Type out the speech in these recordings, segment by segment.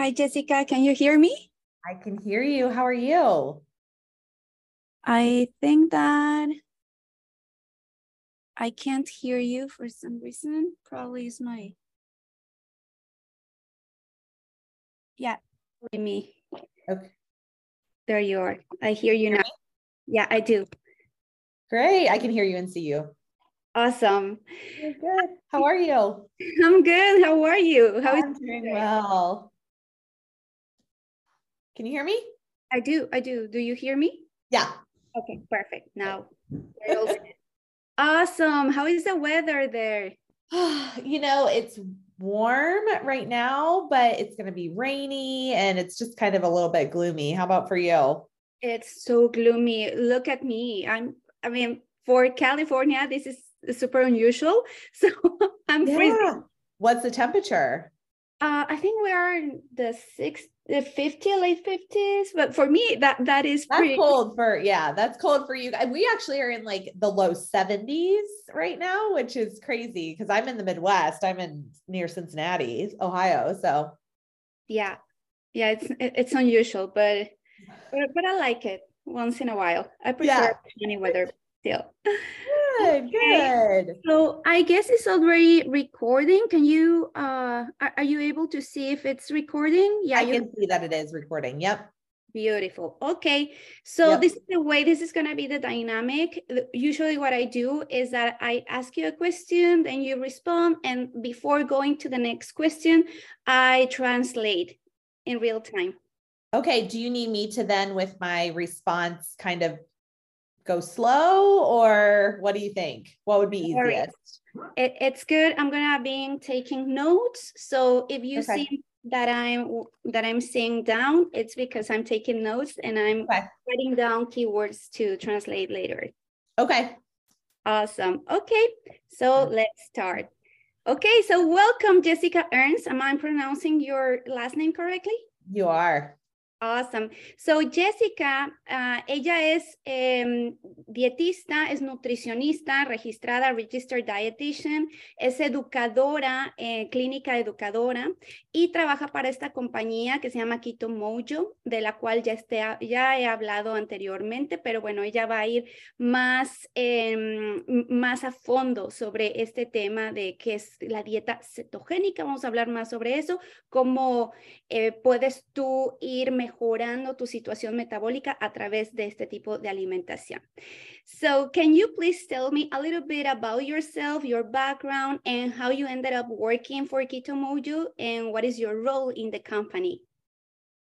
Hi, Jessica. Can you hear me? I can hear you. How are you? I think that I can't hear you for some reason. Probably is my. Yeah, me. Okay. There you are. I hear you now. Yeah, I do. Great. I can hear you and see you. Awesome. You're good. How are you? I'm good. How are you? How is I'm doing well. Can you hear me? I do. I do. Do you hear me? Yeah. Okay, perfect. Now, we're all set. awesome. How is the weather there? you know, it's warm right now, but it's going to be rainy and it's just kind of a little bit gloomy. How about for you? It's so gloomy. Look at me. I'm, I mean, for California, this is super unusual. So I'm Yeah. freezing. What's the temperature? Uh, I think we are in the six, the 50, late 50s. But for me, that that is That's pretty cold for, yeah, that's cold for you. guys. We actually are in like the low 70s right now, which is crazy because I'm in the Midwest. I'm in near Cincinnati, Ohio. So yeah. Yeah, it's it's unusual, but but, but I like it once in a while. I prefer any weather still. good, Okay. good. So I guess it's already recording. Can you uh are, are you able to see if it's recording? Yeah, I you can see that it is recording. Yep. beautiful. Okay. So Yep. this is the way this is gonna be the dynamic. Usually what I do is that I ask you a question, then you respond, and before going to the next question, I translate in real time. Okay. Do you need me to then, with my response, kind of go slow or what do you think? What would be easiest? It, it's good. I'm gonna be taking notes. So if you Okay. see that I'm that I'm saying down, it's because I'm taking notes and I'm Okay. writing down keywords to translate later. Okay. Awesome. Okay, so let's start. Okay, so welcome, Jessica Ernst. Am I pronouncing your last name correctly? You are. Awesome. So Jessica, ah, ella es em, dietista, es nutricionista, registrada, registered dietitian, es educadora, eh, clínica educadora y trabaja para esta compañía que se llama Keto Mojo, de la cual ya, este, ya he hablado anteriormente, pero bueno, ella va a ir más, m- más a fondo sobre este tema de qué es la dieta cetogénica. Vamos a hablar más sobre eso, cómo eh, puedes tú ir mejorando tu situación metabólica a través de este tipo de alimentación. So, can you please tell me a little bit about yourself, your background, and how you ended up working for Keto Mojo, and what is your role in the company?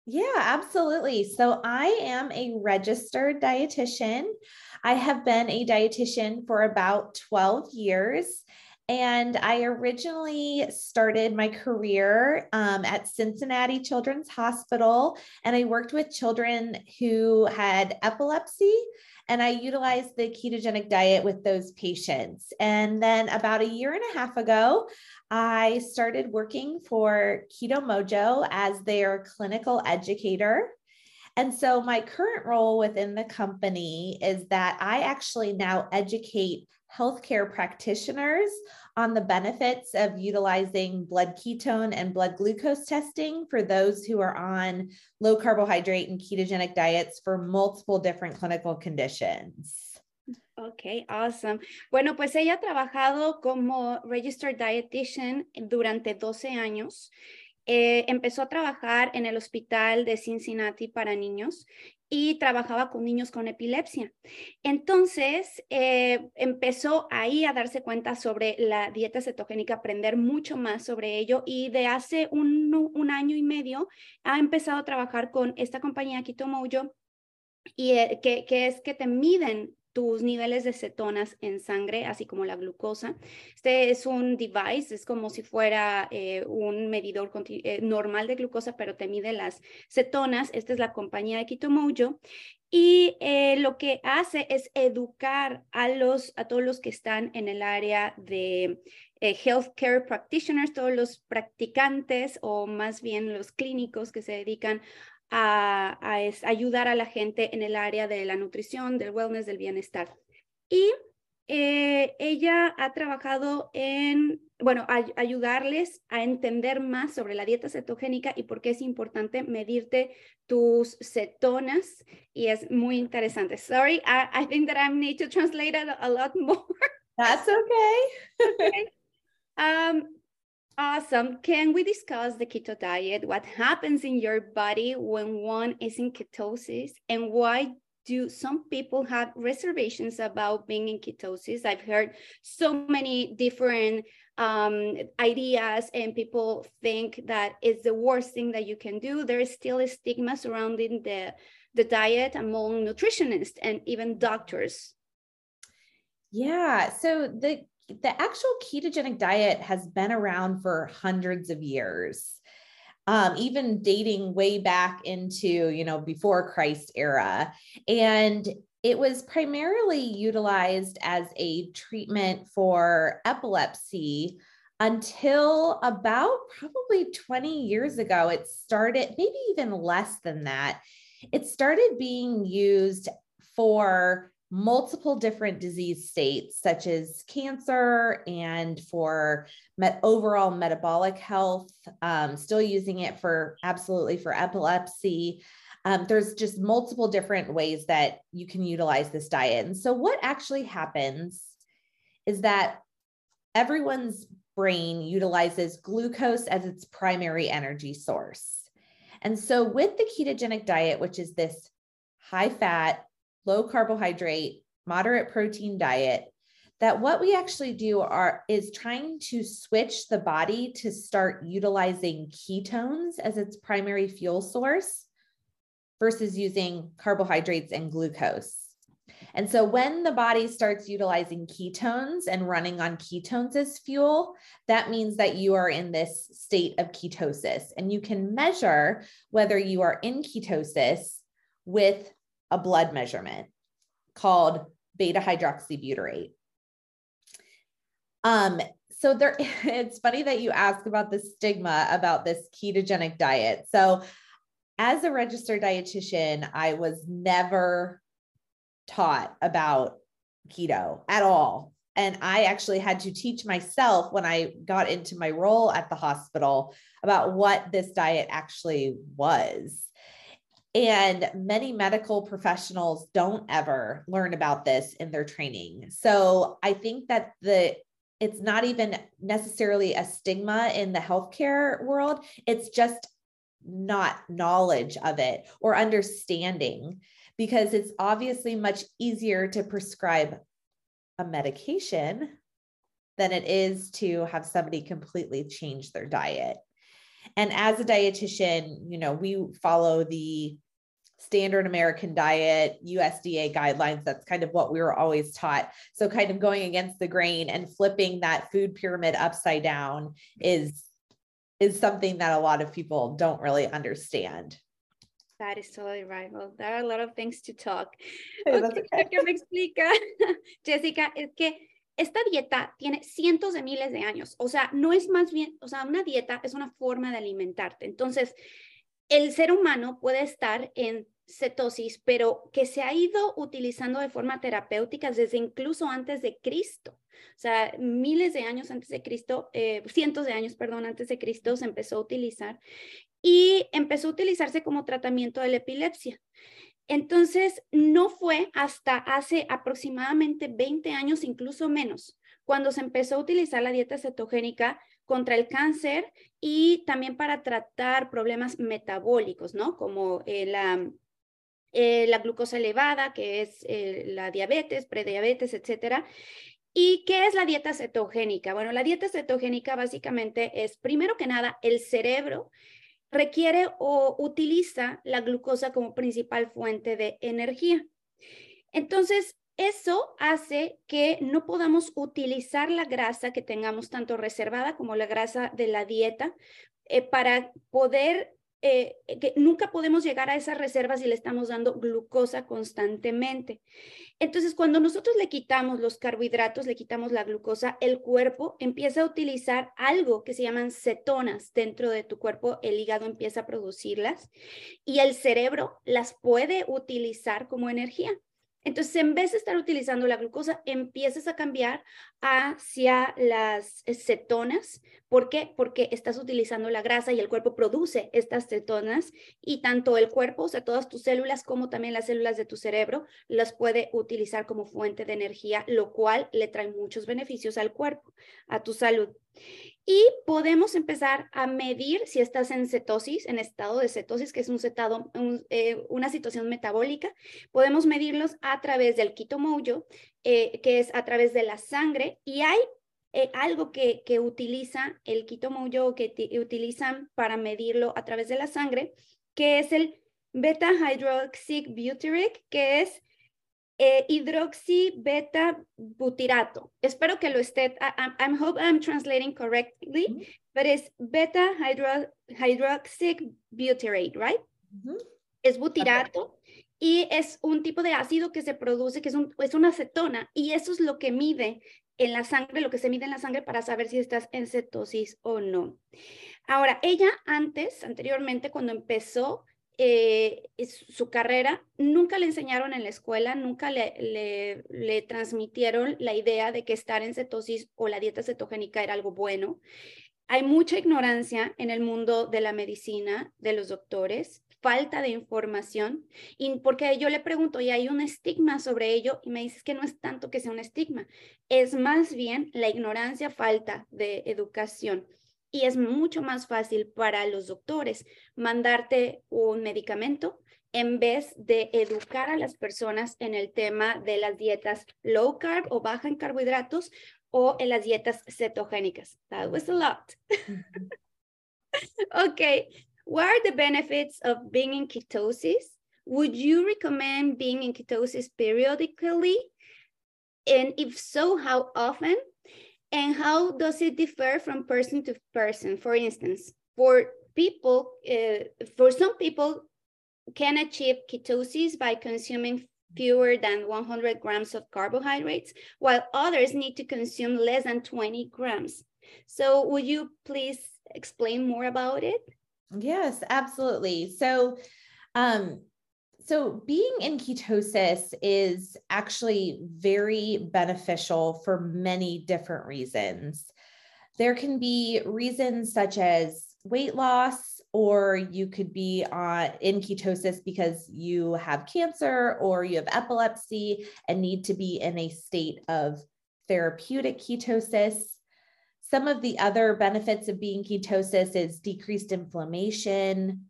Yeah, absolutely. So I am a registered dietitian. I have been a dietitian for about 12 years. And I originally started my career um, at Cincinnati Children's Hospital, and I worked with children who had epilepsy, and I utilized the ketogenic diet with those patients. And then about a year and a half ago, I started working for Keto Mojo as their clinical educator. And so my current role within the company is that I actually now educate healthcare practitioners on the benefits of utilizing blood ketone and blood glucose testing for those who are on low carbohydrate and ketogenic diets for multiple different clinical conditions. Ok, awesome. Bueno, pues ella ha trabajado como registered dietitian durante 12 años. Eh, empezó a trabajar en el hospital de Cincinnati para niños y trabajaba con niños con epilepsia. Entonces, eh, empezó ahí a darse cuenta sobre la dieta cetogénica, aprender mucho más sobre ello y de hace un, año y medio ha empezado a trabajar con esta compañía Keto Mojo y eh, que es que te miden tus niveles de cetonas en sangre, así como la glucosa. Este es un device, es como si fuera eh, un medidor eh, normal de glucosa, pero te mide las cetonas. Esta es la compañía de Keto Mojo. Y eh, lo que hace es educar a, los, a todos los que están en el área de eh, healthcare practitioners, todos los practicantes o más bien los clínicos que se dedican a, a es- ayudar a la gente en el área de la nutrición, del wellness, del bienestar. Y eh, ella ha trabajado en bueno, ayudarles a entender más sobre la dieta cetogénica y por qué es importante medirte tus cetonas. Y es muy interesante. Sorry, I, think that I need to translate it a lot more. That's okay. okay. Um, awesome. Can we discuss the keto diet? What happens in your body when one is in ketosis and why do some people have reservations about being in ketosis? I've heard so many different um, ideas and people think that it's the worst thing that you can do. There is still a stigma surrounding the, the diet among nutritionists and even doctors. Yeah, so the the actual ketogenic diet has been around for hundreds of years. Um, even dating way back into you know before christ era and it was primarily utilized as a treatment for epilepsy until about probably 20 years ago. It started, maybe even less than that. It started being used for multiple different disease states, such as cancer and for met- overall metabolic health. Um, still using it for absolutely for epilepsy. Um, there's just multiple different ways that you can utilize this diet. And so, what actually happens is that everyone's brain utilizes glucose as its primary energy source. And so, with the ketogenic diet, which is this high fat, low carbohydrate, moderate protein diet, that what we actually do are is trying to switch the body to start utilizing ketones as its primary fuel source versus using carbohydrates and glucose. And so when the body starts utilizing ketones and running on ketones as fuel, that means that you are in this state of ketosis. And you can measure whether you are in ketosis with a blood measurement called beta hydroxybutyrate. Um, so there it's funny that you ask about the stigma about this ketogenic diet. So as a registered dietitian, I was never taught about keto at all. And I actually had to teach myself when I got into my role at the hospital about what this diet actually was. And many medical professionals don't ever learn about this in their training. So I think that the it's not even necessarily a stigma in the healthcare world. It's just not knowledge of it or understanding because it's obviously much easier to prescribe a medication than it is to have somebody completely change their diet. And as a dietitian, you know, we follow the standard American diet, USDA guidelines. That's kind of what we were always taught. So, kind of going against the grain and flipping that food pyramid upside down is is something that a lot of people don't really understand. That is totally right. Well, there are a lot of things to talk. Okay, okay. me explica, Jessica, es que esta dieta tiene cientos de miles de años. O sea, no es más bien, o sea, una dieta es una forma de alimentarte. Entonces, el ser humano puede estar en cetosis, pero que se ha ido utilizando de forma terapéutica desde incluso antes de Cristo. O sea, miles de años antes de Cristo, eh, cientos de años, perdón, antes de Cristo se empezó a utilizar y empezó a utilizarse como tratamiento de la epilepsia. Entonces, no fue hasta hace aproximadamente 20 años, incluso menos, cuando se empezó a utilizar la dieta cetogénica contra el cáncer y también para tratar problemas metabólicos, ¿no? Como eh, la, eh, la glucosa elevada, que es eh, la diabetes, prediabetes, etcétera. ¿Y qué es la dieta cetogénica? Bueno, la dieta cetogénica básicamente es, primero que nada, el cerebro requiere o utiliza la glucosa como principal fuente de energía. Entonces, eso hace que no podamos utilizar la grasa que tengamos tanto reservada como la grasa de la dieta eh, para poder eh, que nunca podemos llegar a esas reservas si le estamos dando glucosa constantemente. Entonces, cuando nosotros le quitamos los carbohidratos, le quitamos la glucosa, el cuerpo empieza a utilizar algo que se llaman cetonas dentro de tu cuerpo, el hígado empieza a producirlas y el cerebro las puede utilizar como energía. Entonces, en vez de estar utilizando la glucosa, empiezas a cambiar hacia las cetonas. ¿Por qué? Porque estás utilizando la grasa y el cuerpo produce estas cetonas y tanto el cuerpo, o sea, todas tus células como también las células de tu cerebro, las puede utilizar como fuente de energía, lo cual le trae muchos beneficios al cuerpo, a tu salud. Y podemos empezar a medir si estás en cetosis, en estado de cetosis, que es un cetado, eh, una situación metabólica. Podemos medirlos a través del Keto eh, que es a través de la sangre. Y hay eh, algo que, que, utiliza el Keto que utilizan para medirlo a través de la sangre, que es el beta hydroxybutyric, que es eh, beta butirato. Espero que lo esté, I, I, hope I'm translating correctly, mm -hmm. but it's beta hydro, hydroxybutyrate, right? Mm -hmm. Es butirato okay. y es un tipo de ácido que se produce, que es, un, es una acetona, y eso es lo que mide en la sangre, lo que se mide en la sangre para saber si estás en cetosis o no. Ahora, ella antes, anteriormente, cuando empezó eh, su carrera, nunca le enseñaron en la escuela, nunca le, le, transmitieron la idea de que estar en cetosis o la dieta cetogénica era algo bueno. Hay mucha ignorancia en el mundo de la medicina, de los doctores, falta de información, y porque yo le pregunto, y hay un estigma sobre ello, y me dices que no es tanto que sea un estigma, es más bien la ignorancia, falta de educación y es mucho más fácil para los doctores mandarte un medicamento en vez de educar a las personas en el tema de las dietas low carb o baja en carbohidratos o en las dietas cetogénicas. That was a lot. okay, what are the benefits of being in ketosis? Would you recommend being in ketosis periodically? And if so, how often? And how does it differ from person to person? For instance, for people, uh, for some people can achieve ketosis by consuming fewer than 100 grams of carbohydrates, while others need to consume less than 20 grams. So would you please explain more about it? Yes, absolutely. So um, so, being in ketosis is actually very beneficial for many different reasons. There can be reasons such as weight loss, or you could be uh, in ketosis because you have cancer or you have epilepsy and need to be in a state of therapeutic ketosis. Some of the other benefits of being ketosis is decreased inflammation,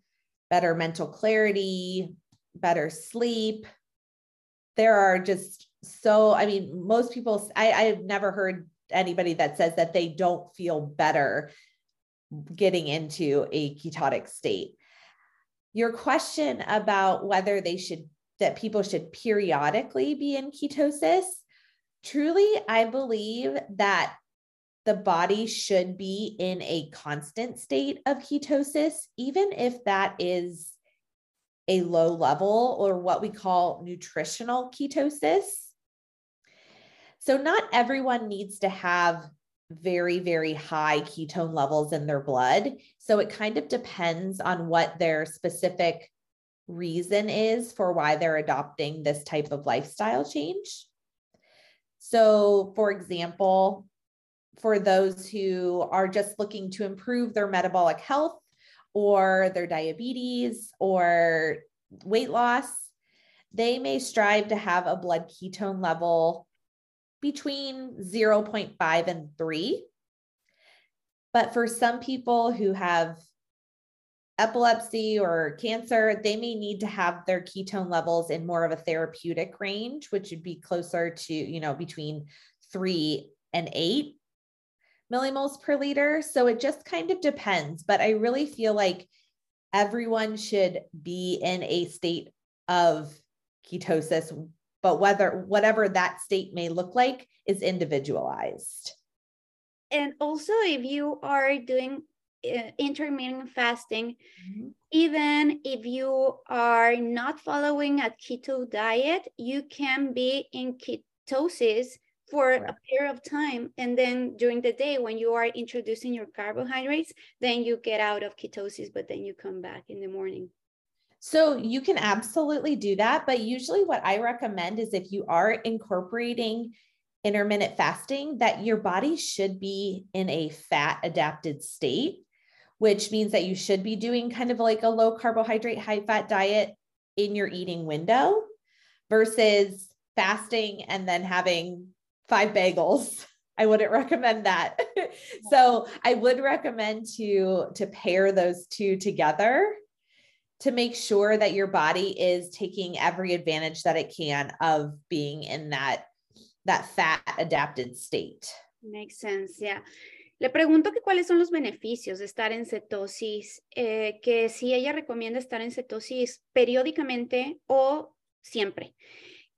better mental clarity, better sleep. There are just so, I mean, most people, I, I've never heard anybody that says that they don't feel better getting into a ketotic state. Your question about whether they should, that people should periodically be in ketosis, truly, I believe that the body should be in a constant state of ketosis, even if that is a low level or what we call nutritional ketosis. So, not everyone needs to have very, very high ketone levels in their blood. So, it kind of depends on what their specific reason is for why they're adopting this type of lifestyle change. So, for example, for those who are just looking to improve their metabolic health, or their diabetes or weight loss, they may strive to have a blood ketone level between 0.5 and 3. But for some people who have epilepsy or cancer, they may need to have their ketone levels in more of a therapeutic range, which would be closer to, you know, between three and eight millimoles per liter. So it just kind of depends. But I really feel like everyone should be in a state of ketosis, but whether whatever that state may look like is individualized. And also, if you are doing uh, intermittent fasting, mm-hmm. even if you are not following a keto diet, you can be in ketosis for a period of time. And then during the day, when you are introducing your carbohydrates, then you get out of ketosis, but then you come back in the morning. So you can absolutely do that. But usually, what I recommend is if you are incorporating intermittent fasting, that your body should be in a fat adapted state, which means that you should be doing kind of like a low carbohydrate, high fat diet in your eating window versus fasting and then having five bagels. I wouldn't recommend that. so I would recommend to to pair those two together to make sure that your body is taking every advantage that it can of being in that that fat adapted state. Makes sense, yeah. Le pregunto que cuáles son los beneficios de estar en cetosis, eh, que si ella recomienda estar en cetosis periódicamente o siempre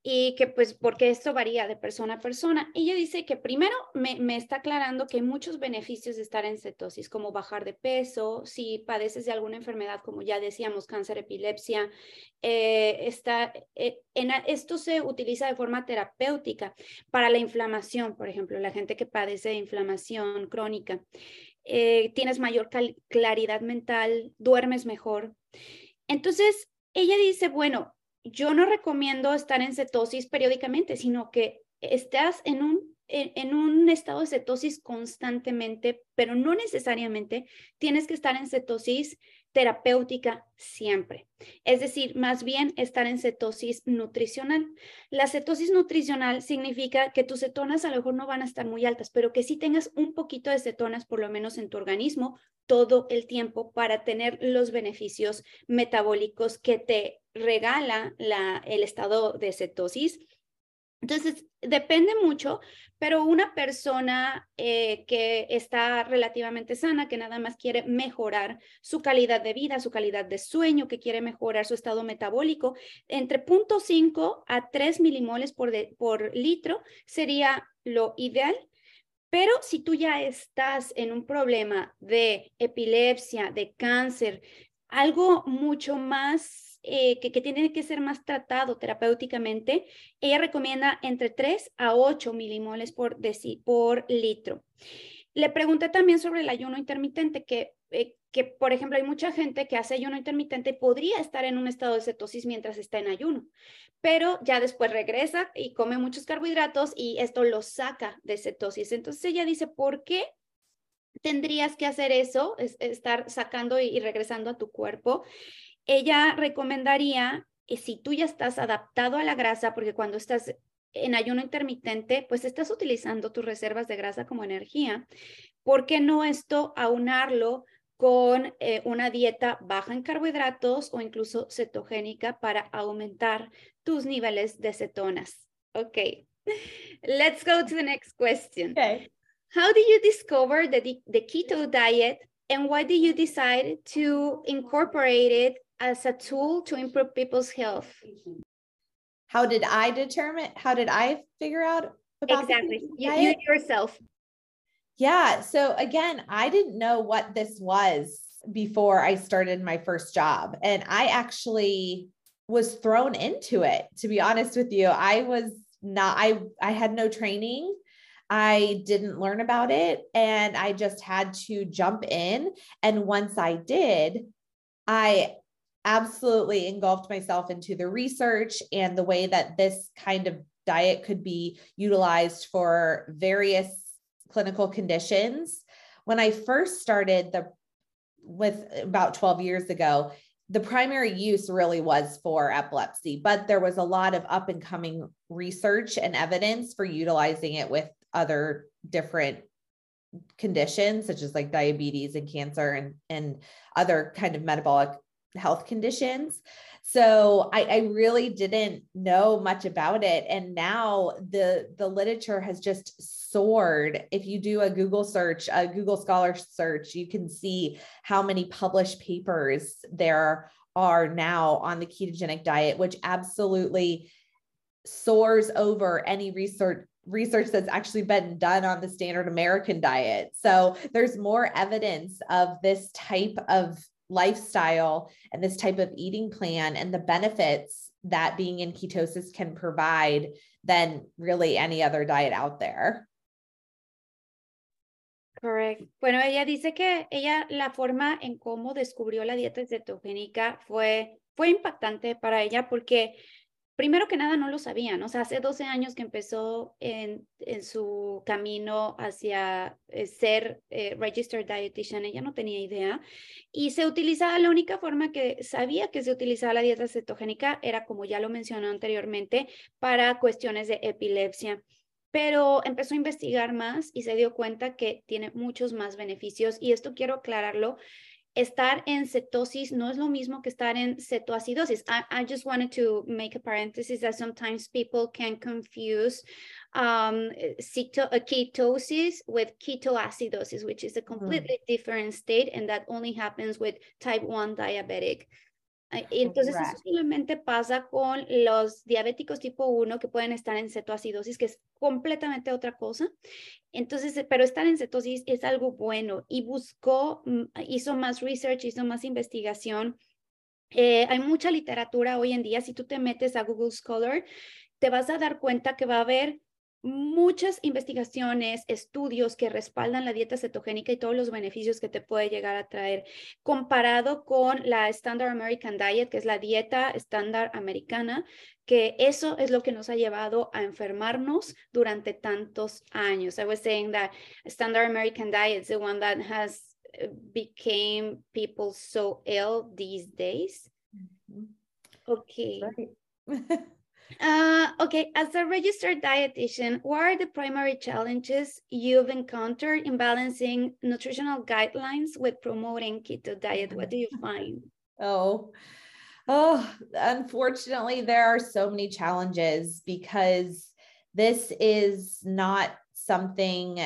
y que pues porque esto varía de persona a persona. Ella dice que primero me, está aclarando que hay muchos beneficios de estar en cetosis, como bajar de peso, si padeces de alguna enfermedad, como ya decíamos, cáncer, epilepsia, eh, está, eh, esto se utiliza de forma terapéutica para la inflamación, por ejemplo, la gente que padece de inflamación crónica. Eh, tienes mayor claridad mental, duermes mejor. Entonces, ella dice, bueno, yo no recomiendo estar en cetosis periódicamente, sino que estás en un, en, un estado de cetosis constantemente, pero no necesariamente tienes que estar en cetosis terapéutica siempre. Es decir, más bien estar en cetosis nutricional. La cetosis nutricional significa que tus cetonas a lo mejor no van a estar muy altas, pero que sí tengas un poquito de cetonas por lo menos en tu organismo todo el tiempo para tener los beneficios metabólicos que te regala la, el estado de cetosis entonces, depende mucho, pero una persona eh, que está relativamente sana, que nada más quiere mejorar su calidad de vida, su calidad de sueño, que quiere mejorar su estado metabólico, entre 0.5 a 3 milimoles por, por litro sería lo ideal. Pero si tú ya estás en un problema de epilepsia, de cáncer, algo mucho más eh, que, tiene que ser más tratado terapéuticamente, ella recomienda entre 3 a 8 milimoles por, por litro. Le pregunté también sobre el ayuno intermitente, que, eh, que por ejemplo hay mucha gente que hace ayuno intermitente podría estar en un estado de cetosis mientras está en ayuno, pero ya después regresa y come muchos carbohidratos y esto lo saca de cetosis. Entonces ella dice, ¿por qué tendrías que hacer eso, estar sacando y regresando a tu cuerpo? Ella recomendaría, eh, si tú ya estás adaptado a la grasa, porque cuando estás en ayuno intermitente, pues estás utilizando tus reservas de grasa como energía, ¿por qué no esto aunarlo con eh, una dieta baja en carbohidratos o incluso cetogénica para aumentar tus niveles de cetonas? Ok, let's go to the next question. Okay. How did you discover the, the keto diet and why did you decide to incorporate it as a tool to improve people's health. How did I determine? How did I figure out exactly you, you yourself? Yeah. So again, I didn't know what this was before I started my first job, and I actually was thrown into it. To be honest with you, I was not. I I had no training. I didn't learn about it and I just had to jump in. And once I did, I absolutely engulfed myself into the research and the way that this kind of diet could be utilized for various clinical conditions. When I first started the with about 12 years ago, the primary use really was for epilepsy, but there was a lot of up and coming research and evidence for utilizing it with other different conditions such as like diabetes and cancer and and other kind of metabolic health conditions. So I, I, really didn't know much about it. And now the the literature has just soared. If you do a Google search, a Google Scholar search, you can see how many published papers there are now on the ketogenic diet, which absolutely soars over any research research that's actually been done on the standard American diet. So there's more evidence of this type of lifestyle and this type of eating plan and the benefits that being in ketosis can provide than really any other diet out there. Correct. Bueno, ella dice que ella la forma en cómo descubrió la dieta cetogénica fue fue impactante para ella porque primero que nada no lo sabían, o sea, hace 12 años que empezó en, su camino hacia eh, ser eh, registered dietitian, ella no tenía idea y se utilizaba, la única forma que sabía que se utilizaba la dieta cetogénica era, como ya lo mencionó anteriormente, para cuestiones de epilepsia pero empezó a investigar más y se dio cuenta que tiene muchos más beneficios y esto quiero aclararlo estar en cetosis no es lo mismo que estar en cetoacidosis. I, I just wanted to make a parenthesis that sometimes people can confuse um, keto, uh, ketosis with ketoacidosis, which is a mm-hmm. completely mm. different state, and that only happens with type 1 diabetic. Entonces, eso simplemente pasa con los diabéticos tipo 1 que pueden estar en cetoacidosis, que es completamente otra cosa. Entonces, eh, pero estar en cetosis es algo bueno y buscó, mm, hizo más research, hizo más investigación. Eh, hay mucha literatura hoy en día. Si tú te metes a Google Scholar, te vas a dar cuenta que va a haber muchas investigaciones, estudios que respaldan la dieta cetogénica y todos los beneficios que te puede llegar a traer, comparado con la Standard American Diet, que es la dieta estándar americana, que eso es lo que nos ha llevado a enfermarnos durante tantos años. I was saying that Standard American Diet is the one that has uh, became people so ill these days. Okay. Uh, okay, as a registered dietitian, what are the primary challenges you've encountered in balancing nutritional guidelines with promoting keto diet? What do you find? Oh, oh, unfortunately, there are so many challenges because this is not something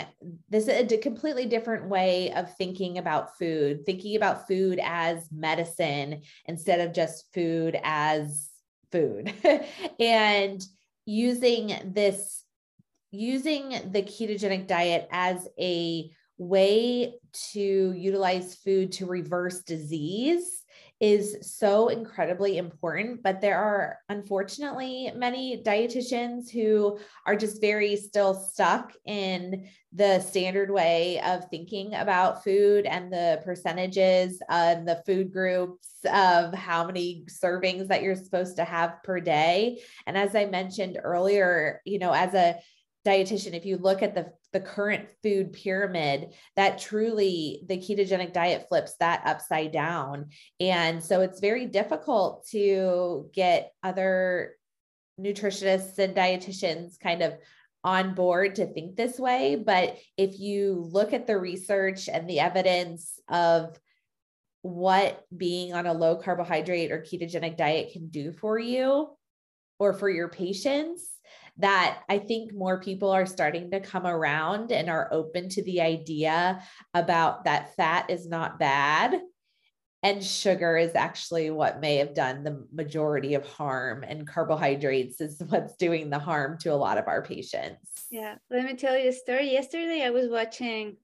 this is a completely different way of thinking about food thinking about food as medicine instead of just food as food. And using this using the ketogenic diet as a way to utilize food to reverse disease is so incredibly important. But there are unfortunately many dietitians who are just very still stuck in the standard way of thinking about food and the percentages and the food groups of how many servings that you're supposed to have per day. And as I mentioned earlier, you know, as a dietitian, if you look at the, the current food pyramid, that truly the ketogenic diet flips that upside down. And so it's very difficult to get other nutritionists and dietitians kind of on board to think this way. But if you look at the research and the evidence of what being on a low carbohydrate or ketogenic diet can do for you or for your patients, that I think more people are starting to come around and are open to the idea about that fat is not bad and sugar is actually what may have done the majority of harm and carbohydrates is what's doing the harm to a lot of our patients. Yeah let me tell you a story. Yesterday i was watching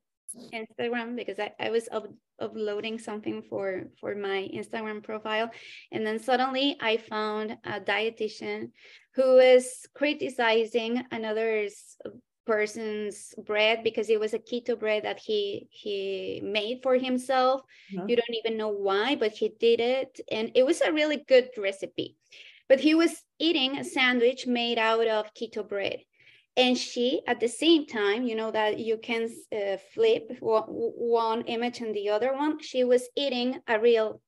instagram because i, I was up, uploading something for for my instagram profile and then suddenly i found a dietitian who is criticizing another person's bread because it was a keto bread that he he made for himself. Uh-huh. you don't even know why but he did it. And it was a really good recipe. But he was eating a sandwich made out of keto bread. And she at the same time you know that you can uh, flip one, one image and the other one she was eating a real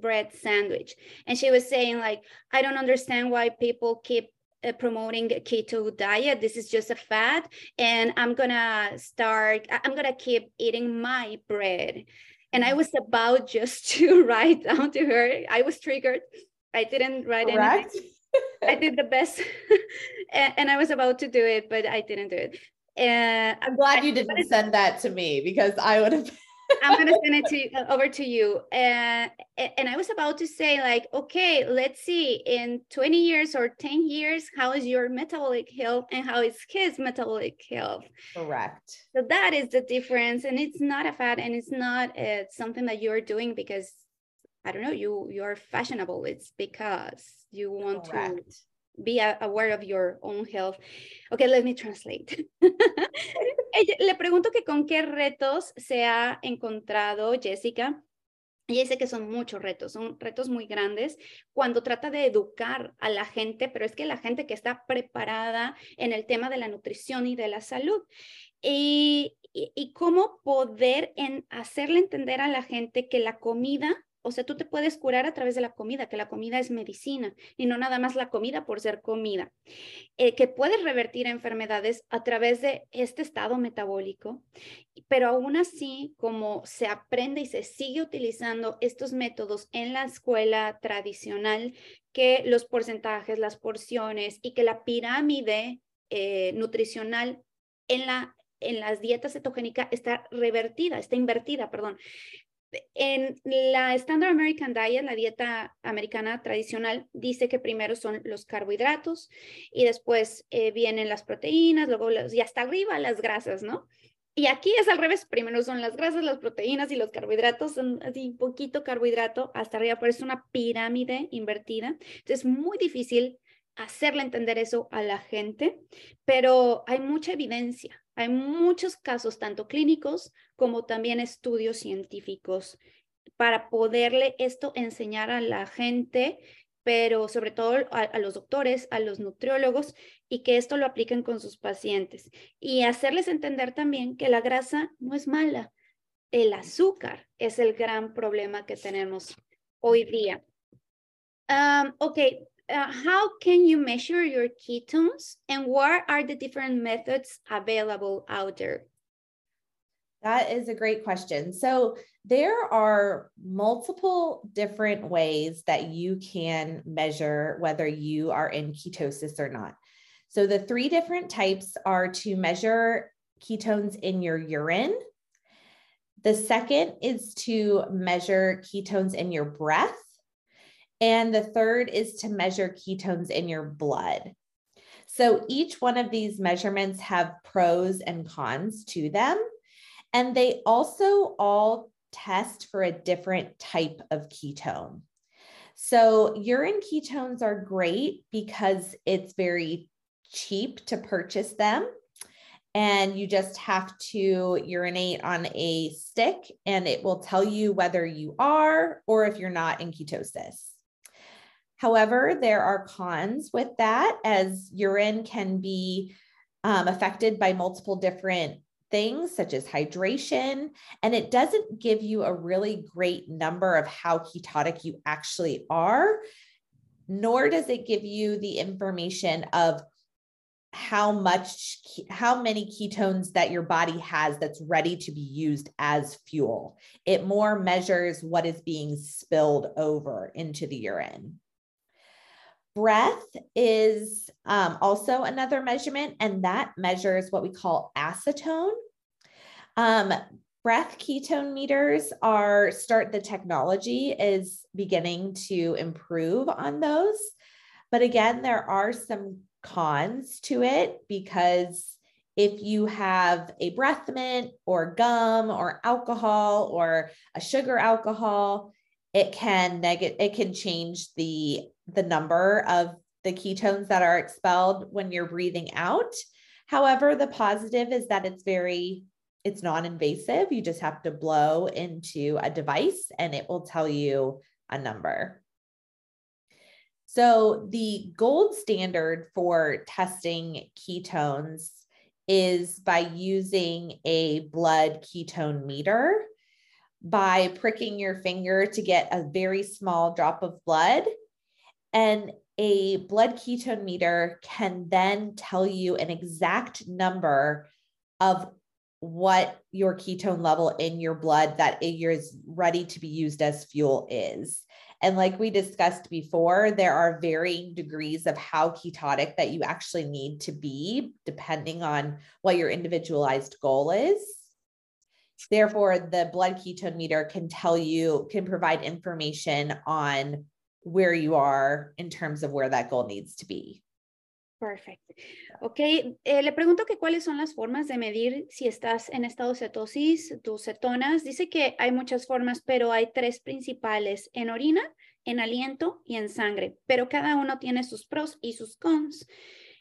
bread sandwich. And she was saying like i don't understand why people keep uh, promoting keto diet. This is just a fad and i'm gonna start i'm gonna keep eating my bread. And i was about just to write down to her i was triggered. I didn't write Correct. anything i did the best. And, and, i was about to do it but i didn't do it. And i'm glad you didn't send that to me because i would have I'm gonna send it to uh, over to you. And and I was about to say like, okay, let's see in 20 years or 10 years, how is your metabolic health and how is his metabolic health? Correct. So that is the difference, and it's not a fad, and it's not uh, something that you're doing because I don't know you you're fashionable. It's because you want Correct. to be aware of your own health. Okay, let me translate. Le pregunto que con qué retos se ha encontrado Jessica ella dice que son muchos retos, son retos muy grandes cuando trata de educar a la gente, pero es que la gente que está preparada en el tema de la nutrición y de la salud. Y, y, cómo poder en hacerle entender a la gente que la comida o sea, tú te puedes curar a través de la comida, que la comida es medicina y no nada más la comida por ser comida, eh, que puedes revertir enfermedades a través de este estado metabólico, pero aún así, como se aprende y se sigue utilizando estos métodos en la escuela tradicional, que los porcentajes, las porciones y que la pirámide eh, nutricional en la en las dietas cetogénicas está revertida, está invertida, perdón en la Standard American Diet, la dieta americana tradicional, dice que primero son los carbohidratos y después eh, vienen las proteínas, luego y hasta arriba las grasas, ¿no? Y aquí es al revés, primero son las grasas, las proteínas y los carbohidratos, son así poquito carbohidrato hasta arriba, pero es una pirámide invertida. Entonces es muy difícil hacerle entender eso a la gente, pero hay mucha evidencia hay muchos casos, tanto clínicos como también estudios científicos, para poderle esto enseñar a la gente, pero sobre todo a, los doctores, a los nutriólogos, y que esto lo apliquen con sus pacientes. Y hacerles entender también que la grasa no es mala, el azúcar es el gran problema que tenemos hoy día. Um, ok, uh, how can you measure your ketones and what are the different methods available out there? That is a great question. So, there are multiple different ways that you can measure whether you are in ketosis or not. So, the three different types are to measure ketones in your urine. The second is to measure ketones in your breath. And the third is to measure ketones in your blood. So each one of these measurements have pros and cons to them. And they also all test for a different type of ketone. So urine ketones are great because it's very cheap to purchase them. And you just have to urinate on a stick, and it will tell you whether you are or if you're not in ketosis. However, there are cons with that as urine can be um, affected by multiple different things such as hydration, and it doesn't give you a really great number of how ketotic you actually are, nor does it give you the information of how much how many ketones that your body has that's ready to be used as fuel. It more measures what is being spilled over into the urine Breath is um, also another measurement, and that measures what we call acetone. Um, breath ketone meters are start the technology is beginning to improve on those. But again, there are some cons to it because if you have a breath mint or gum or alcohol or a sugar alcohol, it can negative it can change the the number of the ketones that are expelled when you're breathing out however the positive is that it's very it's non-invasive you just have to blow into a device and it will tell you a number so the gold standard for testing ketones is by using a blood ketone meter by pricking your finger to get a very small drop of blood. And a blood ketone meter can then tell you an exact number of what your ketone level in your blood that is ready to be used as fuel is. And like we discussed before, there are varying degrees of how ketotic that you actually need to be, depending on what your individualized goal is. Therefore, the blood ketone meter can tell you, can provide information on where you are in terms of where that goal needs to be. Perfect. Ok, eh, le pregunto que cuáles son las formas de medir si estás en estado de cetosis, tus cetonas. Dice que hay muchas formas, pero hay tres principales, en orina, en aliento y en sangre, pero cada uno tiene sus pros y sus cons.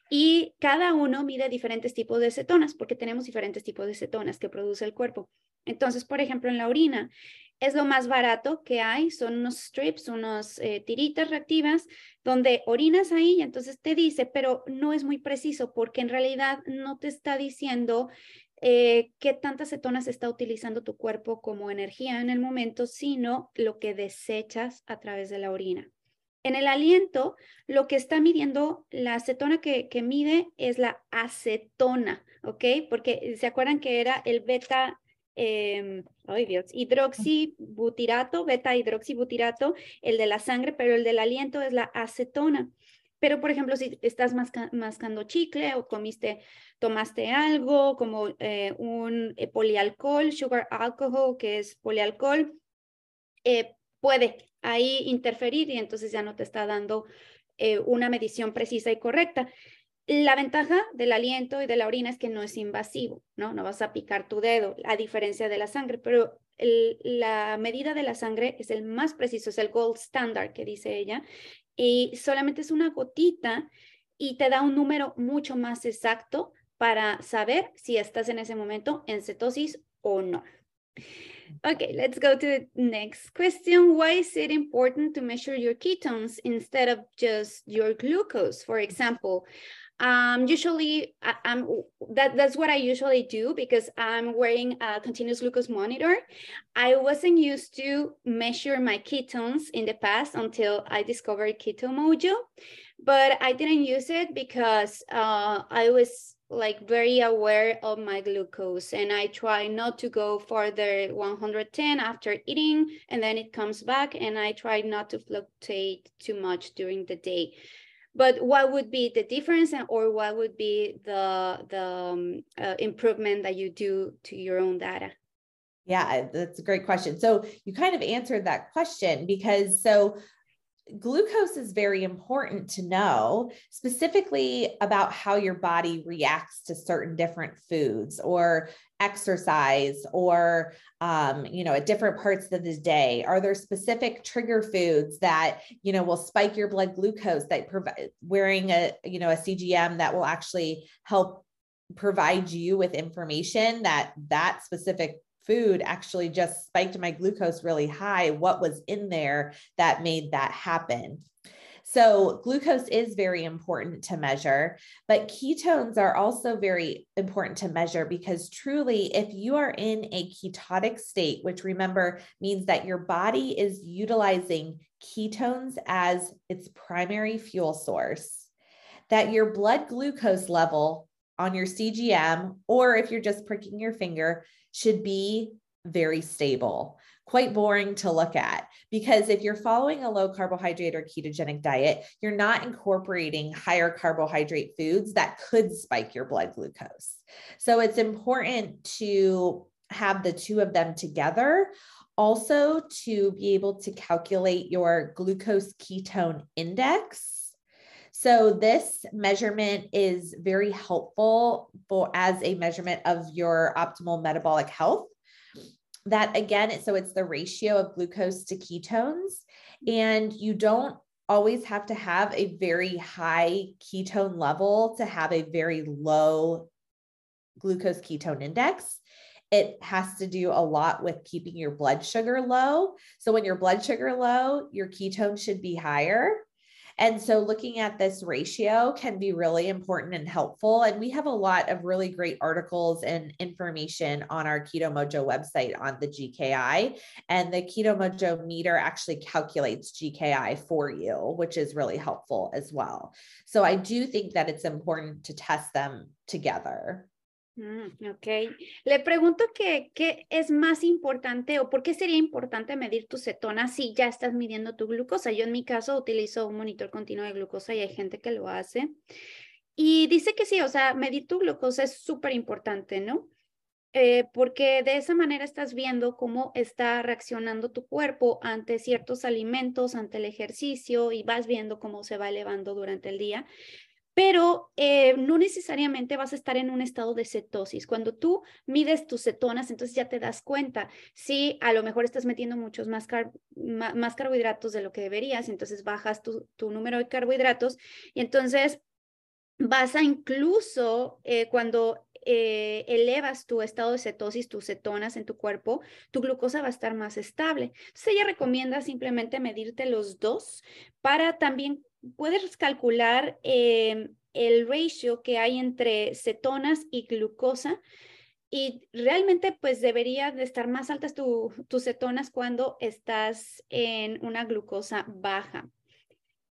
y cada uno mide diferentes tipos de cetonas porque tenemos diferentes tipos de cetonas que produce el cuerpo. Entonces, por ejemplo, en la orina es lo más barato que hay, son unos strips, unas eh, tiritas reactivas donde orinas ahí y entonces te dice, pero no es muy preciso porque en realidad no te está diciendo eh, qué tantas cetonas está utilizando tu cuerpo como energía en el momento, sino lo que desechas a través de la orina. En el aliento, lo que está midiendo la acetona que, que mide es la acetona, ¿ok? Porque se acuerdan que era el beta ay Dios, hidroxibutirato, beta hidroxibutirato, el de la sangre, pero el del aliento es la acetona. Pero, por ejemplo, si estás mascando chicle o comiste, tomaste algo como eh, un eh, polialcohol, sugar alcohol, que es polialcohol, eh, puede ahí interferir y entonces ya no te está dando eh, una medición precisa y correcta. La ventaja del aliento y de la orina es que no es invasivo, ¿no? No vas a picar tu dedo, a diferencia de la sangre, pero la medida de la sangre es el más preciso, es el gold standard que dice ella, y solamente es una gotita y te da un número mucho más exacto para saber si estás en ese momento en cetosis o no. Okay, let's go to the next question. Why is it important to measure your ketones instead of just your glucose? For example, um, usually I, am that that's what I usually do because I'm wearing a continuous glucose monitor. I wasn't used to measure my ketones in the past until I discovered Keto Mojo, but I didn't use it because uh, I was like very aware of my glucose and I try not to go further 110 after eating and then it comes back and I try not to fluctuate too much during the day. But what would be the difference and, or what would be the, the um, uh, improvement that you do to your own data? Yeah, that's a great question. So you kind of answered that question because so glucose is very important to know specifically about how your body reacts to certain different foods or exercise or um, you know at different parts of the day. Are there specific trigger foods that you know will spike your blood glucose that provide wearing a you know a cgm that will actually help provide you with information that that specific food actually just spiked my glucose really high. What was in there that made that happen? So, glucose is very important to measure, but ketones are also very important to measure because truly, if you are in a ketotic state, which remember means that your body is utilizing ketones as its primary fuel source, that your blood glucose level on your CGM, or if you're just pricking your finger, should be very stable, quite boring to look at. Because if you're following a low carbohydrate or ketogenic diet, you're not incorporating higher carbohydrate foods that could spike your blood glucose. So it's important to have the two of them together. Also, to be able to calculate your glucose ketone index so this measurement is very helpful for as a measurement of your optimal metabolic health. That again, so it's the ratio of glucose to ketones, and you don't always have to have a very high ketone level to have a very low glucose ketone index. It has to do a lot with keeping your blood sugar low. So when your blood sugar low, your ketone should be higher. And so looking at this ratio can be really important and helpful. And we have a lot of really great articles and information on our Keto Mojo website on the GKI. And the Keto Mojo meter actually calculates GKI for you, which is really helpful as well. So I do think that it's important to test them together. Mm, ok. Le pregunto que, qué es más importante o por qué sería importante medir tu cetona si ya estás midiendo tu glucosa. Yo en mi caso utilizo un monitor continuo de glucosa y hay gente que lo hace. Y dice que sí, o sea, medir tu glucosa es súper importante, ¿no? Eh, porque de esa manera estás viendo cómo está reaccionando tu cuerpo ante ciertos alimentos, ante el ejercicio y vas viendo cómo se va elevando durante el día pero eh, no necesariamente vas a estar en un estado de cetosis. Cuando tú mides tus cetonas, entonces ya te das cuenta si a lo mejor estás metiendo muchos más, más carbohidratos de lo que deberías, entonces bajas tu, tu número de carbohidratos y entonces vas a incluso eh, cuando eh, elevas tu estado de cetosis, tus cetonas en tu cuerpo, tu glucosa va a estar más estable. Entonces ella recomienda simplemente medirte los dos para también puedes calcular eh, el ratio que hay entre cetonas y glucosa y realmente pues debería de estar más altas tus cetonas cuando estás en una glucosa baja.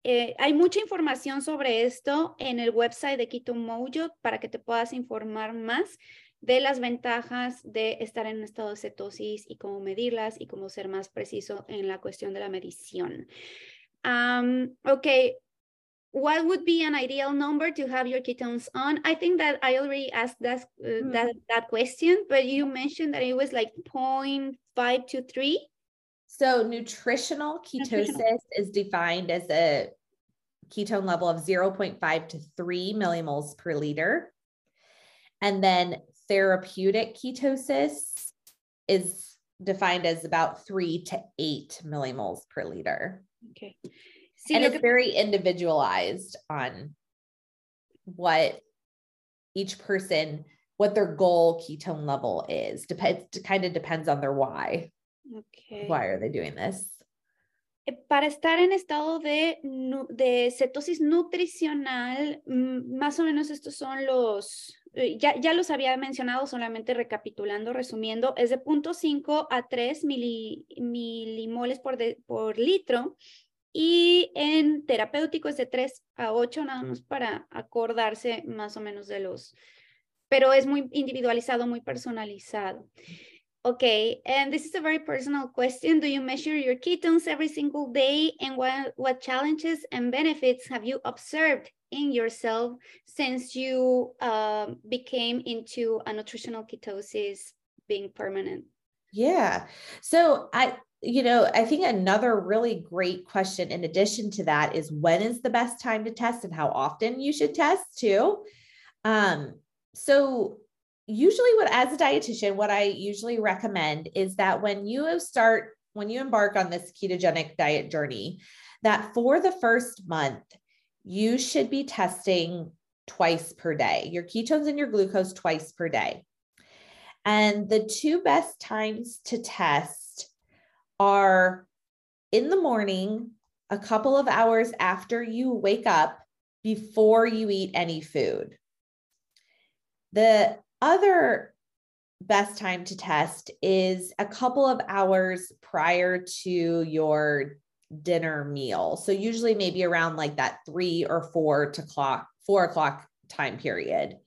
Eh, hay mucha información sobre esto en el website de Keto Mojo para que te puedas informar más de las ventajas de estar en un estado de cetosis y cómo medirlas y cómo ser más preciso en la cuestión de la medición. Um, okay, what would be an ideal number to have your ketones on? I think that I already asked that, uh, mm. that, that question, but you mentioned that it was like 0.5 to 3. So nutritional ketosis nutritional. is defined as a ketone level of 0.5 to 3 millimoles per liter. And then therapeutic ketosis is defined as about 3 to 8 millimoles per liter. Okay. See, and it's very individualized on what each person what their goal ketone level is. Depends kind of depends on their why. Okay. Why are they doing this? Eh, para estar en estado de, de cetosis nutricional, más o menos estos son los, ya, ya los había mencionado, solamente recapitulando, resumiendo, es de 0.5 a 3 milimoles por, por litro y en terapéutico es de 3 a 8, nada más para acordarse más o menos de los, pero es muy individualizado, muy personalizado. Okay, and this is a very personal question. Do you measure your ketones every single day? And what, what challenges and benefits have you observed in yourself since you uh, became into a nutritional ketosis being permanent? Yeah. So I, you know, I think another really great question in addition to that is when is the best time to test and how often you should test too. Um, so usually what as a dietitian what i usually recommend is that when you start when you embark on this ketogenic diet journey that for the first month you should be testing twice per day. Your ketones and your glucose twice per day. And the two best times to test are in the morning a couple of hours after you wake up before you eat any food. The other best time to test is a couple of hours prior to your dinner meal. So usually maybe around like that three or four to clock, four o'clock time period.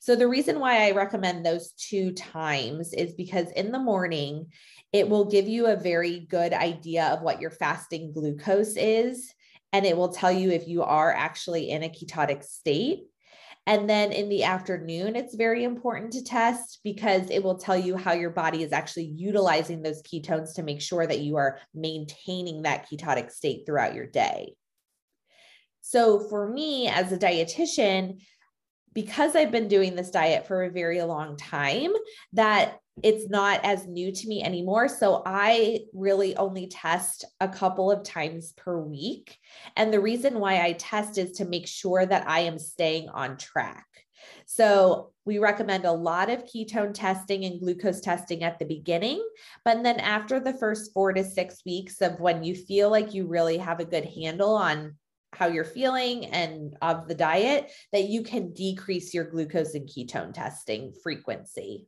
So the reason why I recommend those two times is because in the morning, it will give you a very good idea of what your fasting glucose is. And it will tell you if you are actually in a ketotic state. And then in the afternoon, it's very important to test because it will tell you how your body is actually utilizing those ketones to make sure that you are maintaining that ketotic state throughout your day. So for me as a dietitian, because I've been doing this diet for a very long time, that it's not as new to me anymore. So I really only test a couple of times per week. And the reason why I test is to make sure that I am staying on track. So we recommend a lot of ketone testing and glucose testing at the beginning. But then after the first four to six weeks of when you feel like you really have a good handle on how you're feeling and of the diet, that you can decrease your glucose and ketone testing frequency.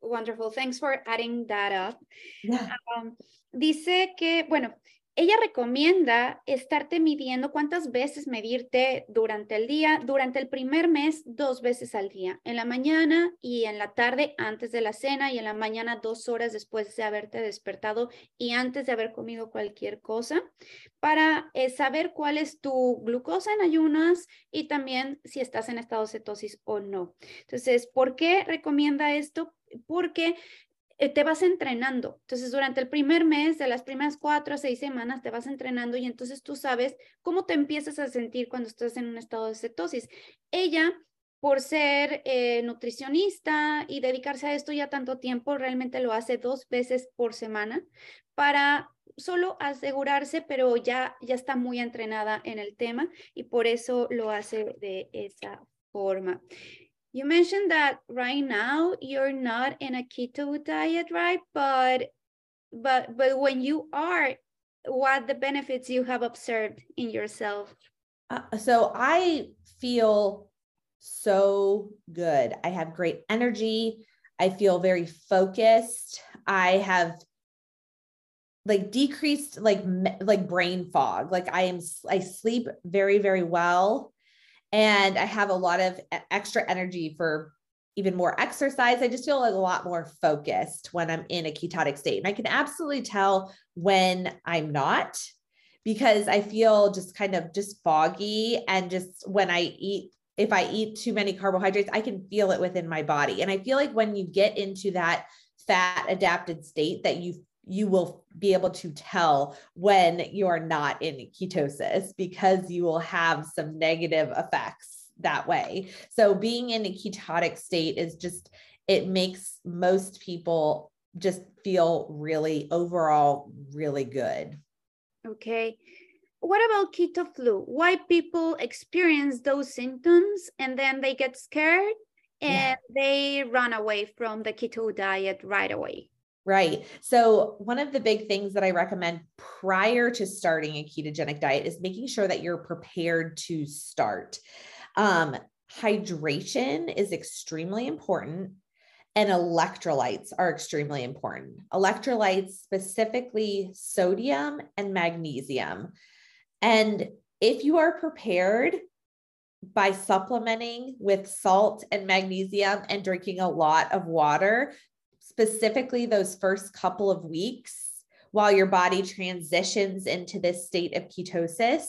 Wonderful. Thanks for adding that up. Yeah. Um, dice que, bueno, ella recomienda estarte midiendo cuántas veces medirte durante el día, durante el primer mes, dos veces al día, en la mañana y en la tarde antes de la cena y en la mañana dos horas después de haberte despertado y antes de haber comido cualquier cosa, para eh, saber cuál es tu glucosa en ayunas y también si estás en estado de cetosis o no. Entonces, ¿por qué recomienda esto? Porque eh, te vas entrenando. Entonces, durante el primer mes, de las primeras cuatro a seis semanas, te vas entrenando y entonces tú sabes cómo te empiezas a sentir cuando estás en un estado de cetosis. Ella, por ser eh, nutricionista y dedicarse a esto ya tanto tiempo, realmente lo hace dos veces por semana para solo asegurarse, pero ya, ya está muy entrenada en el tema y por eso lo hace de esa forma. You mentioned that right now you're not in a keto diet, right? But but but when you are, what the benefits you have observed in yourself? Uh, so I feel so good. I have great energy. I feel very focused. I have like decreased like like brain fog. Like I am I sleep very very well and I have a lot of extra energy for even more exercise. I just feel like a lot more focused when I'm in a ketotic state. And I can absolutely tell when I'm not because I feel just kind of just foggy and just when I eat if I eat too many carbohydrates, I can feel it within my body. And I feel like when you get into that fat adapted state that you you will be able to tell when you're not in ketosis because you will have some negative effects that way. So being in a ketotic state is just it makes most people just feel really overall really good. Okay. What about keto flu? Why people experience those symptoms and then they get scared and yeah. they run away from the keto diet right away? Right. So, one of the big things that I recommend prior to starting a ketogenic diet is making sure that you're prepared to start. Um, hydration is extremely important, and electrolytes are extremely important. Electrolytes, specifically sodium and magnesium. And if you are prepared by supplementing with salt and magnesium and drinking a lot of water, specifically those first couple of weeks while your body transitions into this state of ketosis,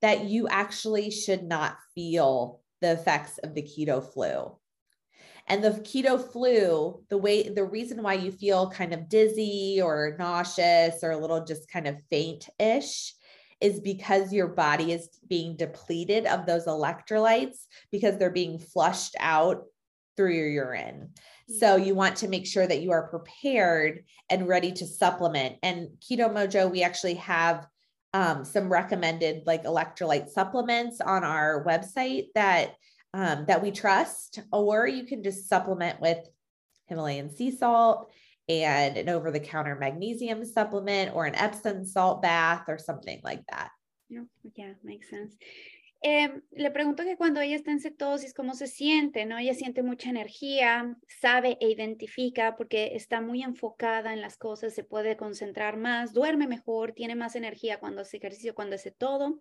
that you actually should not feel the effects of the keto flu. And the keto flu, the way, the reason why you feel kind of dizzy or nauseous or a little just kind of faint ish is because your body is being depleted of those electrolytes because they're being flushed out through your urine. So you want to make sure that you are prepared and ready to supplement. And Keto Mojo, we actually have um, some recommended like electrolyte supplements on our website that um, that we trust, or you can just supplement with Himalayan sea salt and an over-the-counter magnesium supplement or an Epsom salt bath or something like that. Yeah, yeah makes sense. Eh, le pregunto que cuando ella está en cetosis, ¿cómo se siente? ¿no? Ella siente mucha energía, sabe e identifica porque está muy enfocada en las cosas, se puede concentrar más, duerme mejor, tiene más energía cuando hace ejercicio, cuando hace todo.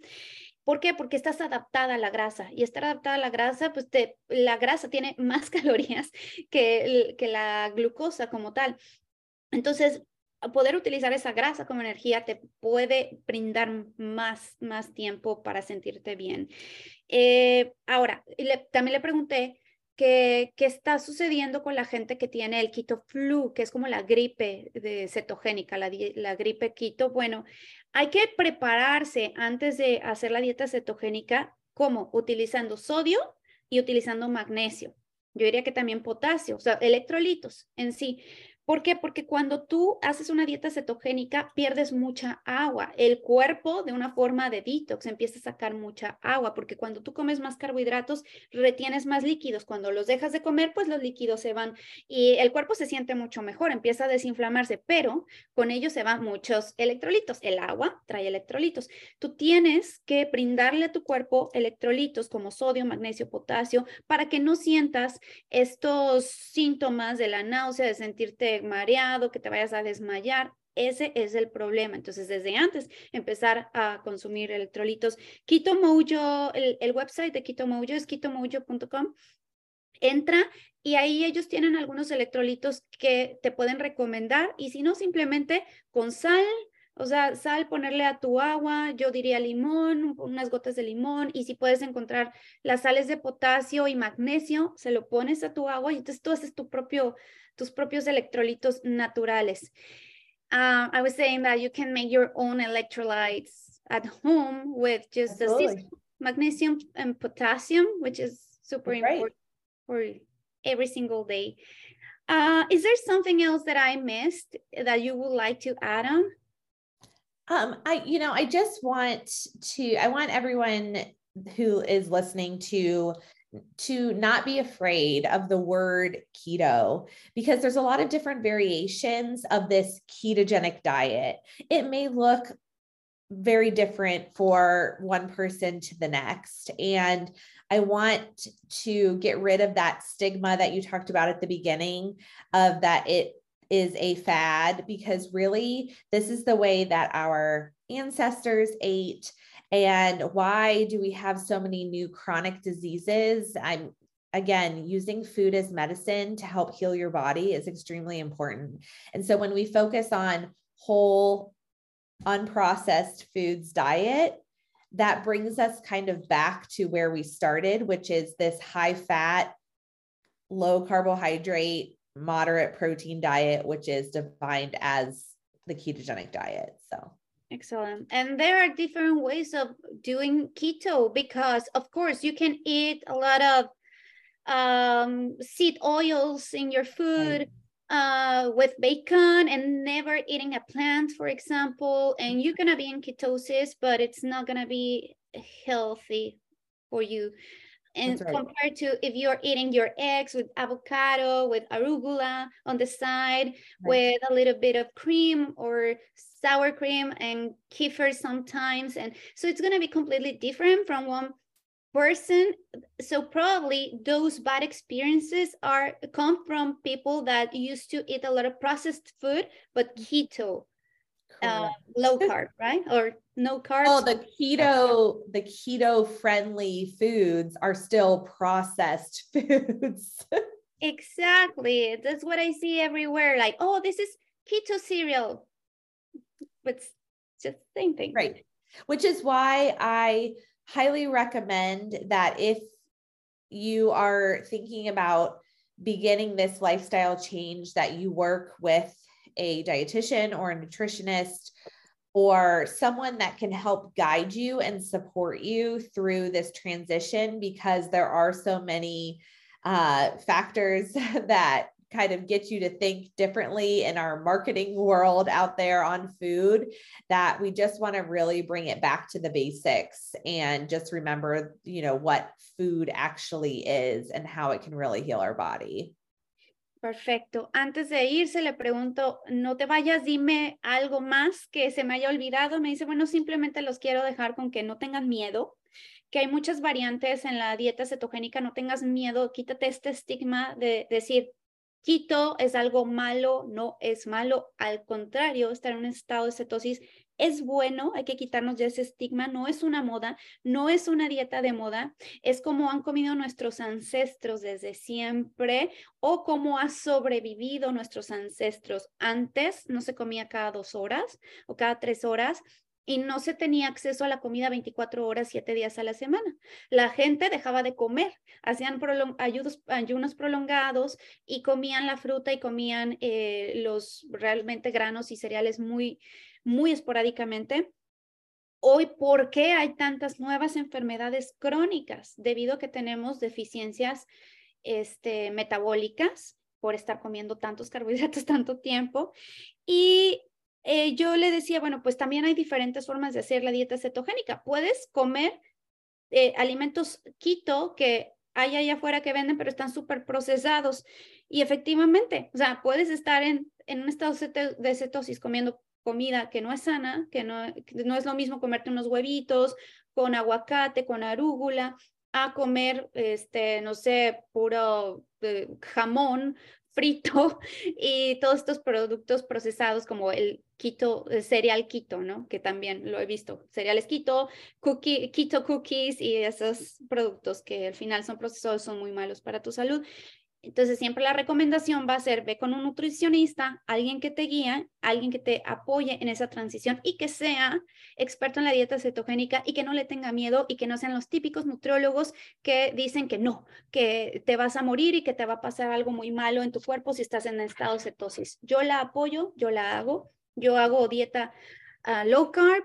¿Por qué? Porque estás adaptada a la grasa y estar adaptada a la grasa, pues la grasa tiene más calorías que la glucosa como tal. Entonces, poder utilizar esa grasa como energía te puede brindar más, más tiempo para sentirte bien. Eh, ahora, también le pregunté qué está sucediendo con la gente que tiene el keto flu, que es como la gripe de cetogénica, la, la gripe keto. Bueno, hay que prepararse antes de hacer la dieta cetogénica, como utilizando sodio y utilizando magnesio. Yo diría que también potasio, o sea, electrolitos en sí. ¿Por qué? Porque cuando tú haces una dieta cetogénica, pierdes mucha agua. El cuerpo, de una forma de detox, empieza a sacar mucha agua, porque cuando tú comes más carbohidratos, retienes más líquidos. Cuando los dejas de comer, pues los líquidos se van y el cuerpo se siente mucho mejor, empieza a desinflamarse, pero con ello se van muchos electrolitos. El agua trae electrolitos. Tú tienes que brindarle a tu cuerpo electrolitos como sodio, magnesio, potasio, para que no sientas estos síntomas de la náusea, de sentirte mareado, que te vayas a desmayar. Ese es el problema. Entonces, desde antes, empezar a consumir electrolitos. Keto Mojo, el, el website de Keto Mojo es ketomojo.com. Entra y ahí ellos tienen algunos electrolitos que te pueden recomendar y si no, simplemente con sal, o sea, sal, ponerle a tu agua, yo diría limón, unas gotas de limón, y si puedes encontrar las sales de potasio y magnesio, se lo pones a tu agua y entonces tú haces tu propio tus propios electrolitos naturales. Uh, I was saying that you can make your own electrolytes at home with just the magnesium and potassium, which is super important for every single day. Uh, is there something else that I missed that you would like to add on? Um, I, you know, I just want to, I want everyone who is listening to to not be afraid of the word keto because there's a lot of different variations of this ketogenic diet. It may look very different for one person to the next. And I want to get rid of that stigma that you talked about at the beginning of that it is a fad because really this is the way that our ancestors ate. And why do we have so many new chronic diseases? I'm again using food as medicine to help heal your body is extremely important. And so when we focus on whole unprocessed foods diet that brings us kind of back to where we started which is this high fat low carbohydrate moderate protein diet, which is defined as the ketogenic diet. So Excellent. And there are different ways of doing keto because, of course, you can eat a lot of um, seed oils in your food uh, with bacon and never eating a plant, for example. And you're going to be in ketosis, but it's not going to be healthy for you and right. compared to if you're eating your eggs with avocado with arugula on the side right. with a little bit of cream or sour cream and kefir sometimes and so it's going to be completely different from one person so probably those bad experiences are come from people that used to eat a lot of processed food but keto uh, low carb, right? Or no carbs. Oh, the keto, the keto friendly foods are still processed foods. exactly. That's what I see everywhere. Like, oh, this is keto cereal. But it's just the same thing. Right. Which is why I highly recommend that if you are thinking about beginning this lifestyle change that you work with a dietitian or a nutritionist or someone that can help guide you and support you through this transition because there are so many uh, factors that kind of get you to think differently in our marketing world out there on food that we just want to really bring it back to the basics and just remember you know what food actually is and how it can really heal our body Perfecto. Antes de irse, le pregunto, no te vayas, dime algo más que se me haya olvidado. Me dice, bueno, simplemente los quiero dejar con que no tengan miedo, que hay muchas variantes en la dieta cetogénica, no tengas miedo, quítate este estigma de decir, quito es algo malo, no es malo, al contrario, estar en un estado de cetosis es bueno, hay que quitarnos ya ese estigma, no es una moda, no es una dieta de moda, es como han comido nuestros ancestros desde siempre o como ha sobrevivido nuestros ancestros. Antes no se comía cada dos horas o cada tres horas, y no se tenía acceso a la comida 24 horas, 7 días a la semana. La gente dejaba de comer, hacían ayunos prolongados y comían la fruta y comían eh, los realmente granos y cereales muy, muy esporádicamente. Hoy, ¿por qué hay tantas nuevas enfermedades crónicas? Debido a que tenemos deficiencias este, metabólicas por estar comiendo tantos carbohidratos tanto tiempo. Y eh, yo le decía, bueno, pues también hay diferentes formas de hacer la dieta cetogénica. Puedes comer eh, alimentos quito que hay allá afuera que venden, pero están súper procesados. Y efectivamente, o sea, puedes estar en, en un estado de cetosis comiendo comida que no es sana, que no, no es lo mismo comerte unos huevitos con aguacate, con arúgula, a comer, este, no sé, puro eh, jamón frito y todos estos productos procesados como el keto, el cereal keto, ¿no? Que también lo he visto, cereales keto, cookie, keto cookies y esos productos que al final son procesados, son muy malos para tu salud. Entonces, siempre la recomendación va a ser, ve con un nutricionista, alguien que te guíe, alguien que te apoye en esa transición y que sea experto en la dieta cetogénica y que no le tenga miedo y que no sean los típicos nutriólogos que dicen que no, que te vas a morir y que te va a pasar algo muy malo en tu cuerpo si estás en estado cetosis. Yo la apoyo, yo la hago, yo hago dieta ah, low carb,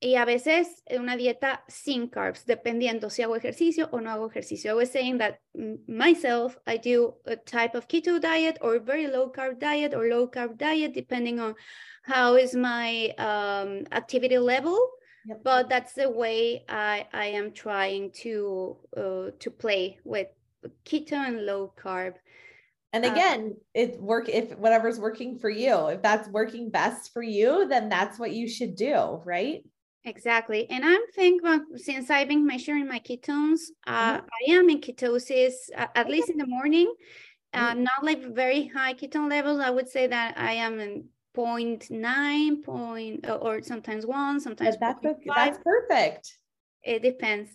y a veces una dieta sin carbs, dependiendo si hago ejercicio o no hago ejercicio. I was saying that myself, I do a type of keto diet or very low carb diet or low carb diet, depending on how is my um, activity level. Yep. But that's the way I, I am trying to uh, to play with keto and low carb. And uh, again, it work if whatever's working for you. If that's working best for you, then that's what you should do, right? Exactly. And I'm thinking since I've been measuring my ketones, uh, mm-hmm. I am in ketosis, uh, at least in the morning, uh, mm-hmm. not like very high ketone levels. I would say that I am in 0.9 point, or sometimes one, sometimes that's, okay. that's perfect. It depends.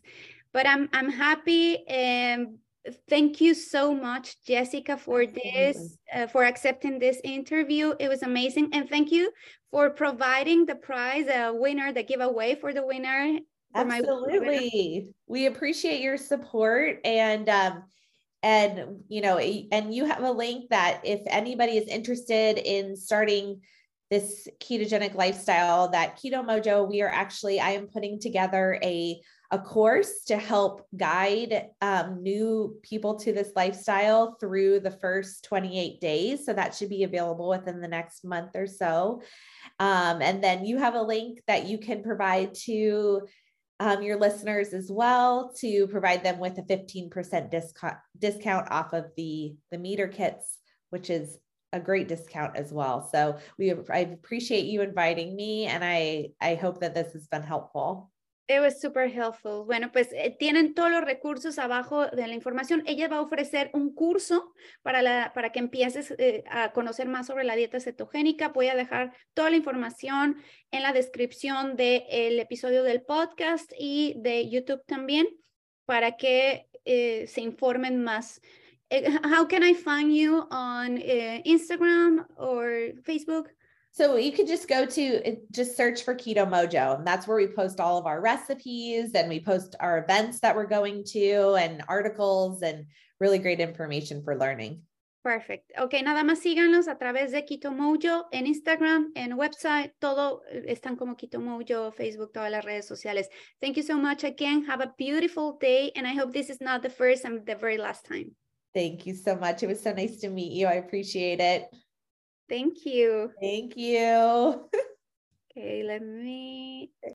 But I'm I'm happy and thank you so much jessica for this uh, for accepting this interview. It was amazing. And thank you for providing the prize the winner the giveaway for the winner Absolutely. We appreciate your support and um and you know and you have a link that if anybody is interested in starting this ketogenic lifestyle that keto mojo we are actually i am putting together a a course to help guide um, new people to this lifestyle through the first 28 days. So that should be available within the next month or so. Um, and then you have a link that you can provide to um, your listeners as well to provide them with a 15% discount discount off of the the meter kits, which is a great discount as well. So we I appreciate you inviting me and I I hope that this has been helpful. It was super helpful. Bueno, pues eh, tienen todos los recursos abajo de la información. Ella va a ofrecer un curso para, la, para que empieces eh, a conocer más sobre la dieta cetogénica. Voy a dejar toda la información en la descripción del episodio del podcast y de YouTube también para que eh, se informen más. how can I find you on Instagram or Facebook? So you could just go to just search for Keto Mojo, and that's where we post all of our recipes and we post our events that we're going to and articles and really great information for learning. Perfect. Ok, nada más síganlos a través de Keto Mojo en Instagram, en website, todo eh, están como Keto Mojo, Facebook, todas las redes sociales. Thank you so much again. Have a beautiful day, and I hope this is not the first and the very last time. Thank you so much. It was so nice to meet you. I appreciate it. Thank you. Thank you. okay, let me